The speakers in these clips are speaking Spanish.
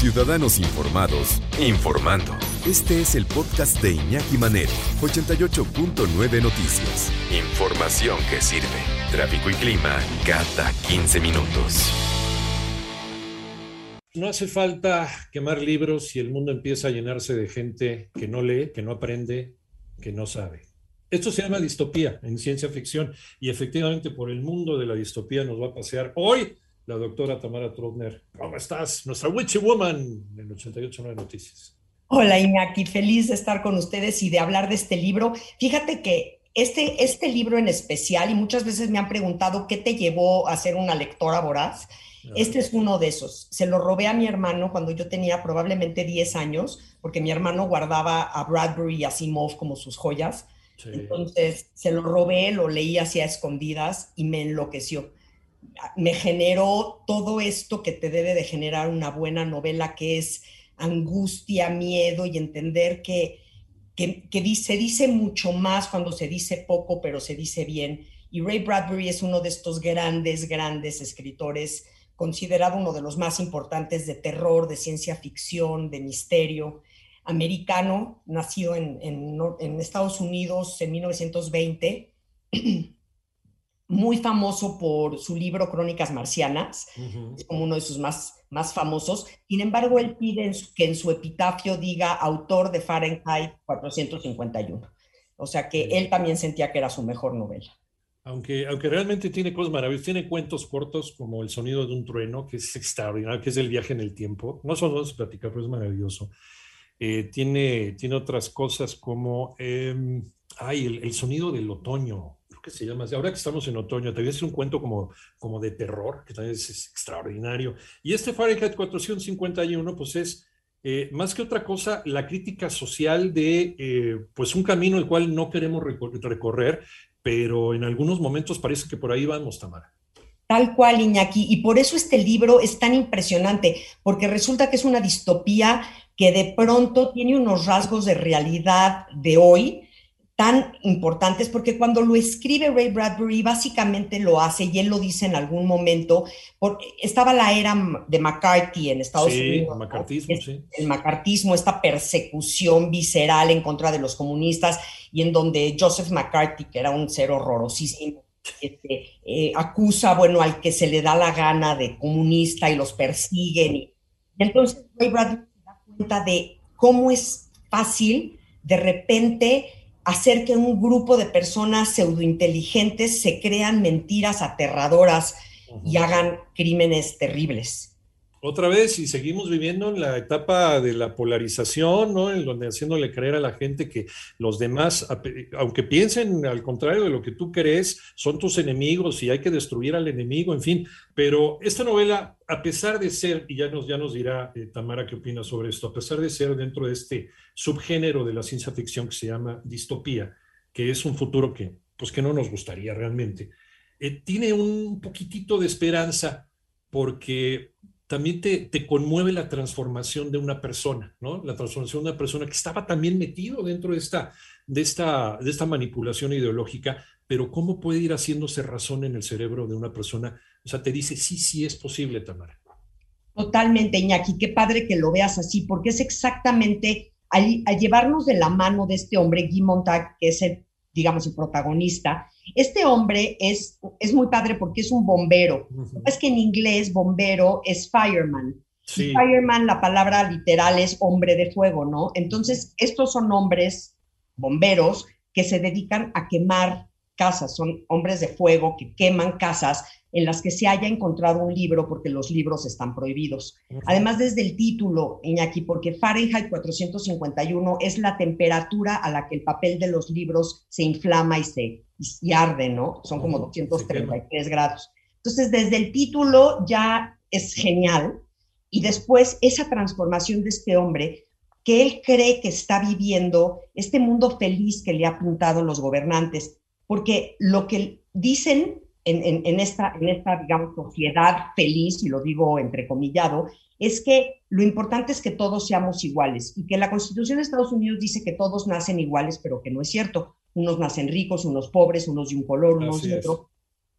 Ciudadanos Informados, informando. Este es el podcast de Iñaki Manero, 88.9 Noticias. Información que sirve. Tráfico y clima cada 15 minutos. No hace falta quemar libros y el mundo empieza a llenarse de gente que no lee, que no aprende, que no sabe. Esto se llama distopía en ciencia ficción y efectivamente por el mundo de la distopía nos va a pasear hoy la doctora Tamara Trotner. ¿Cómo estás? Nuestra Witchy Woman en 88.9 Noticias. Hola Iñaki, feliz de estar con ustedes y de hablar de este libro. Fíjate que este, este libro en especial, y muchas veces me han preguntado qué te llevó a ser una lectora voraz, este es uno de esos. Se lo robé a mi hermano cuando yo tenía probablemente 10 años, porque mi hermano guardaba a Bradbury y a Simov como sus joyas. Entonces se lo robé, lo leí hacia escondidas y me enloqueció. Me generó todo esto que te debe de generar una buena novela, que es angustia, miedo y entender que, que, que se dice mucho más cuando se dice poco, pero se dice bien. Y Ray Bradbury es uno de estos grandes, grandes escritores, considerado uno de los más importantes de terror, de ciencia ficción, de misterio americano, nacido en, en, Estados Unidos en 1920, muy famoso por su libro Crónicas Marcianas, es como uno de sus más, más famosos. Sin embargo, él pide que en su epitafio diga autor de Fahrenheit 451. O sea que él también sentía que era su mejor novela. Aunque, aunque realmente tiene cosas maravillosas, tiene cuentos cortos como El sonido de un trueno, que es extraordinario, que es el viaje en el tiempo. No solo vamos a platicar, pero es maravilloso. Eh, tiene, tiene otras cosas como, eh, ay, el, sonido del otoño, creo que se llama. Ahora que estamos en otoño, también es un cuento como, como de terror, que también es, extraordinario. Y este Fahrenheit 451, pues es eh, más que otra cosa, la crítica social de eh, pues un camino el cual no queremos recorrer, pero en algunos momentos parece que por ahí vamos, Tamara. Tal cual, Iñaki. Y por eso este libro es tan impresionante, porque resulta que es una distopía que de pronto tiene unos rasgos de realidad de hoy tan importantes, porque cuando lo escribe Ray Bradbury, básicamente lo hace, y él lo dice en algún momento, porque estaba la era de McCarthy en Estados Unidos. sí. El macartismo, esta persecución visceral en contra de los comunistas, y en donde Joseph McCarthy, que era un ser horrorosísimo, este, eh, acusa, bueno, al que se le da la gana de comunista y los persiguen. Y, entonces Ray Bradbury de cómo es fácil de repente hacer que un grupo de personas pseudointeligentes se crean mentiras aterradoras y hagan crímenes terribles otra vez, y seguimos viviendo en la etapa de la polarización, ¿no? En donde haciéndole creer a la gente que los demás, aunque piensen al contrario de lo que tú crees, son tus enemigos y hay que destruir al enemigo, en fin. Pero esta novela, a pesar de ser, y ya nos, ya nos dirá eh, Tamara qué opina sobre esto, a pesar de ser dentro de este subgénero de la ciencia ficción que se llama distopía, que es un futuro que, pues que no nos gustaría realmente, eh, tiene un poquitito de esperanza porque también te, te, conmueve la transformación de una persona, ¿no? La transformación de una persona que estaba también metido dentro de esta, de esta, de esta manipulación ideológica, pero cómo puede ir haciéndose razón en el cerebro de una persona. O sea, te dice, sí, sí es posible, Tamara. Totalmente, Iñaki, qué padre que lo veas así, porque es exactamente al, llevarnos de la mano de este hombre, Guy Montag, que es el, digamos, el protagonista, este hombre es, es muy padre porque es un bombero. Es que en inglés bombero es fireman. Fireman, la palabra literal es hombre de fuego, ¿no? Entonces, estos son hombres bomberos que se dedican a quemar casas, son hombres de fuego que queman casas en las que se haya encontrado un libro porque los libros están prohibidos. Además, desde el título, Iñaki, porque Fahrenheit 451 es la temperatura a la que el papel de los libros se inflama y se y arde, ¿no? Son como 233 grados. Entonces, desde el título ya es genial y después esa transformación de este hombre que él cree que está viviendo este mundo feliz que le ha apuntado los gobernantes, porque lo que dicen en, esta, en esta, digamos, sociedad feliz, y lo digo entrecomillado, es que lo importante es que todos seamos iguales y que la Constitución de Estados Unidos dice que todos nacen iguales, pero que no es cierto. Unos nacen ricos, unos pobres, unos de un color, unos de otro.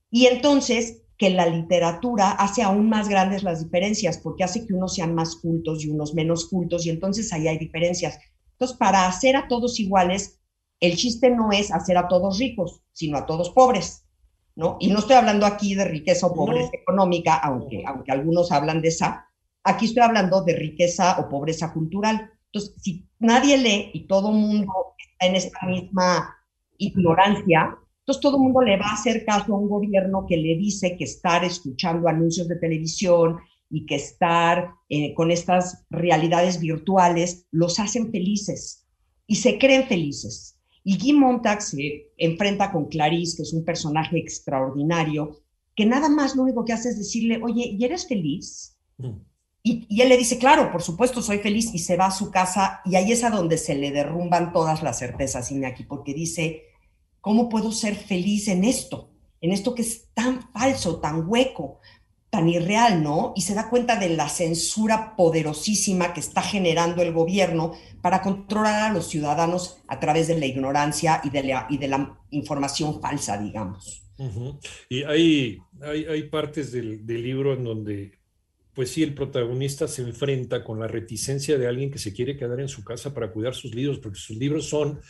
Y entonces, que la literatura hace aún más grandes las diferencias, porque hace que unos sean más cultos y unos menos cultos, y entonces ahí hay diferencias. Entonces, para hacer a todos iguales, el chiste no es hacer a todos ricos, sino a todos pobres, ¿no? Y no estoy hablando aquí de riqueza o pobreza económica, aunque, aunque algunos hablan de esa, aquí estoy hablando de riqueza o pobreza cultural. Entonces, si nadie lee y todo el mundo está en esta misma ignorancia, entonces todo el mundo le va a hacer caso a un gobierno que le dice que estar escuchando anuncios de televisión y que estar eh, con estas realidades virtuales los hacen felices y se creen felices. Y Guy Montag se enfrenta con Clarice, que es un personaje extraordinario, que nada más lo único que hace es decirle, oye, ¿y eres feliz? Mm. Y, y, él le dice, claro, por supuesto, soy feliz, y se va a su casa, y ahí es a donde se le derrumban todas las certezas, Iñaki, porque dice, ¿Cómo puedo ser feliz en esto? En esto que es tan falso, tan hueco, tan irreal, ¿no? Y se da cuenta de la censura poderosísima que está generando el gobierno para controlar a los ciudadanos a través de la ignorancia y de la, información falsa, digamos. Y hay, hay, partes del, del libro en donde pues sí, el protagonista se enfrenta con la reticencia de alguien que se quiere quedar en su casa para cuidar sus libros, porque sus libros son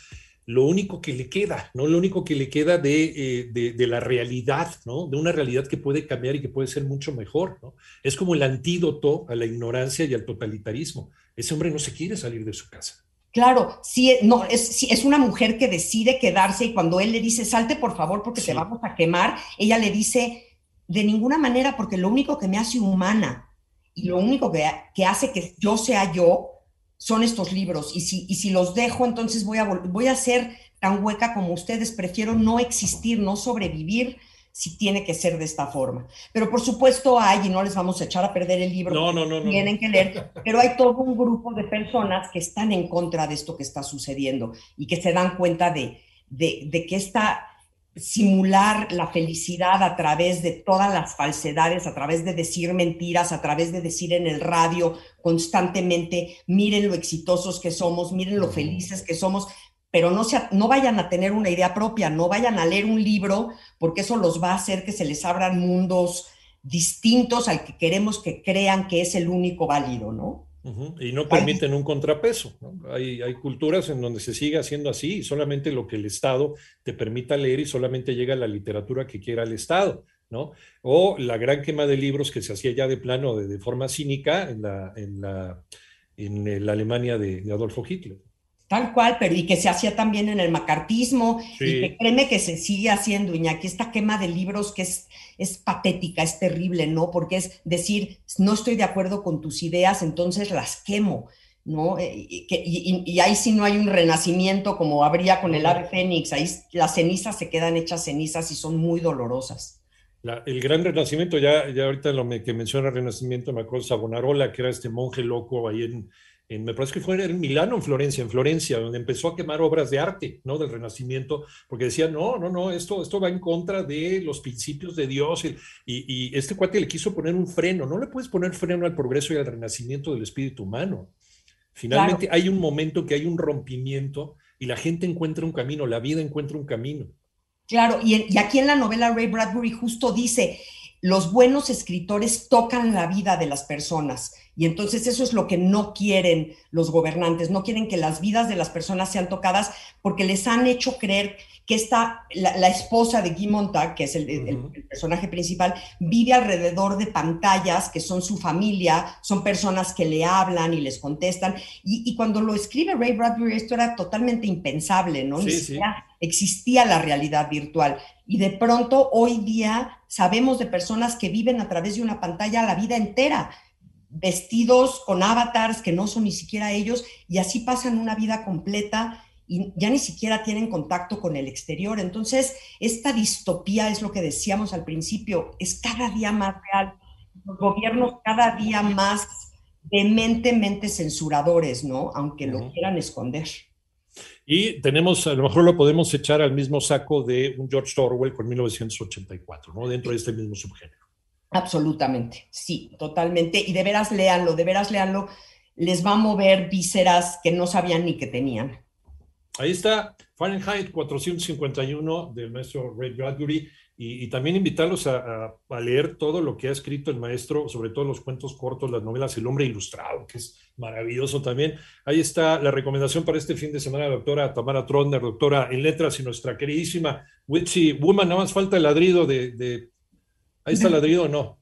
lo único que le queda, ¿no? Lo único que le queda eh, de, de, la realidad, ¿no? De una realidad que puede cambiar y que puede ser mucho mejor, ¿no? Es como el antídoto a la ignorancia y al totalitarismo. Ese hombre no se quiere salir de su casa. Claro, sí, no, es, es una mujer que decide quedarse y cuando él le dice, salte por favor porque te vamos a quemar, ella le dice, de ninguna manera porque lo único que me hace humana y lo único que, que hace que yo sea yo son estos libros y si, y si los dejo, entonces voy a, voy a ser tan hueca como ustedes, prefiero no existir, no sobrevivir si tiene que ser de esta forma. Pero por supuesto hay, y no les vamos a echar a perder el libro, no, no, no, tienen que leer, pero hay todo un grupo de personas que están en contra de esto que está sucediendo y que se dan cuenta de, de, de que esta simular la felicidad a través de todas las falsedades, a través de decir mentiras, a través de decir en el radio constantemente, miren lo exitosos que somos, miren lo felices que somos, pero no, se, no vayan a tener una idea propia, no vayan a leer un libro, porque eso los va a hacer que se les abran mundos distintos al que queremos que crean que es el único válido, ¿no? Y no permiten un contrapeso. Hay, hay, culturas en donde se sigue haciendo así y solamente lo que el Estado te permita leer y solamente llega la literatura que quiera el Estado. ¿no? O la gran quema de libros que se hacía ya de plano de, forma cínica en la, en la, en la Alemania de Adolfo Hitler. Tal cual, pero y que se hacía también en el macartismo, y que créeme que se sigue haciendo, Iñaki, esta quema de libros que es, es patética, es terrible, ¿no? Porque es decir, no estoy de acuerdo con tus ideas, entonces las quemo, ¿no? Eh, y, y, ahí sí no hay un renacimiento como habría con el ave fénix, ahí las cenizas se quedan hechas cenizas y son muy dolorosas. el gran renacimiento, ya, ya ahorita lo que menciona renacimiento, me acuerdo Savonarola, que era este monje loco ahí en me parece que fue en Milano, en Florencia, en Florencia, donde empezó a quemar obras de arte, ¿no? Del Renacimiento, porque decía, no, no, no, esto, esto va en contra de los principios de Dios. Y, y, este cuate le quiso poner un freno. No le puedes poner freno al progreso y al renacimiento del espíritu humano. Finalmente hay un momento que hay un rompimiento y la gente encuentra un camino, la vida encuentra un camino. Claro, y, y aquí en la novela Ray Bradbury justo dice, los buenos escritores tocan la vida de las personas y entonces eso es lo que no quieren los gobernantes, no quieren que las vidas de las personas sean tocadas porque les han hecho creer que esta, la, esposa de Guy Montag, que es el, personaje principal, vive alrededor de pantallas que son su familia, son personas que le hablan y les contestan. Y, cuando lo escribe Ray Bradbury, esto era totalmente impensable, ¿no? Ni existía la realidad virtual. Y de pronto, hoy día, sabemos de personas que viven a través de una pantalla la vida entera vestidos con avatars que no son ni siquiera ellos y así pasan una vida completa y ya ni siquiera tienen contacto con el exterior. Entonces, esta distopía es lo que decíamos al principio, es cada día más real. Los gobiernos cada día más dementemente censuradores, ¿no? Aunque lo quieran esconder. Y tenemos, a lo mejor lo podemos echar al mismo saco de un George Orwell con 1984, ¿no? Dentro de este mismo subgénero. Absolutamente, sí, totalmente. Y de veras léanlo, de veras léanlo, les va a mover vísceras que no sabían ni que tenían. Ahí está Fahrenheit 451 del maestro Ray Bradbury. y, también invitarlos a, leer todo lo que ha escrito el maestro, sobre todo los cuentos cortos, las novelas El hombre ilustrado, que es maravilloso también. Ahí está la recomendación para este fin de semana, doctora Tamara Trotner, doctora en letras y nuestra queridísima Witchy Woman. Nada más falta el ladrido de... Ahí está el ladrido o no.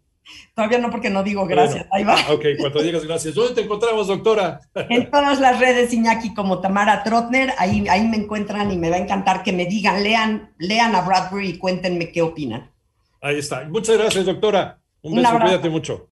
Todavía no, porque no digo gracias. Ahí va. Ok, cuando digas gracias. ¿Dónde te encontramos, doctora? En todas las redes, Iñaki, como Tamara Trotner. Ahí, ahí me encuentran y me va a encantar que me digan, lean, lean a Bradbury y cuéntenme qué opinan. Ahí está. Muchas gracias, doctora. Un beso, cuídate mucho.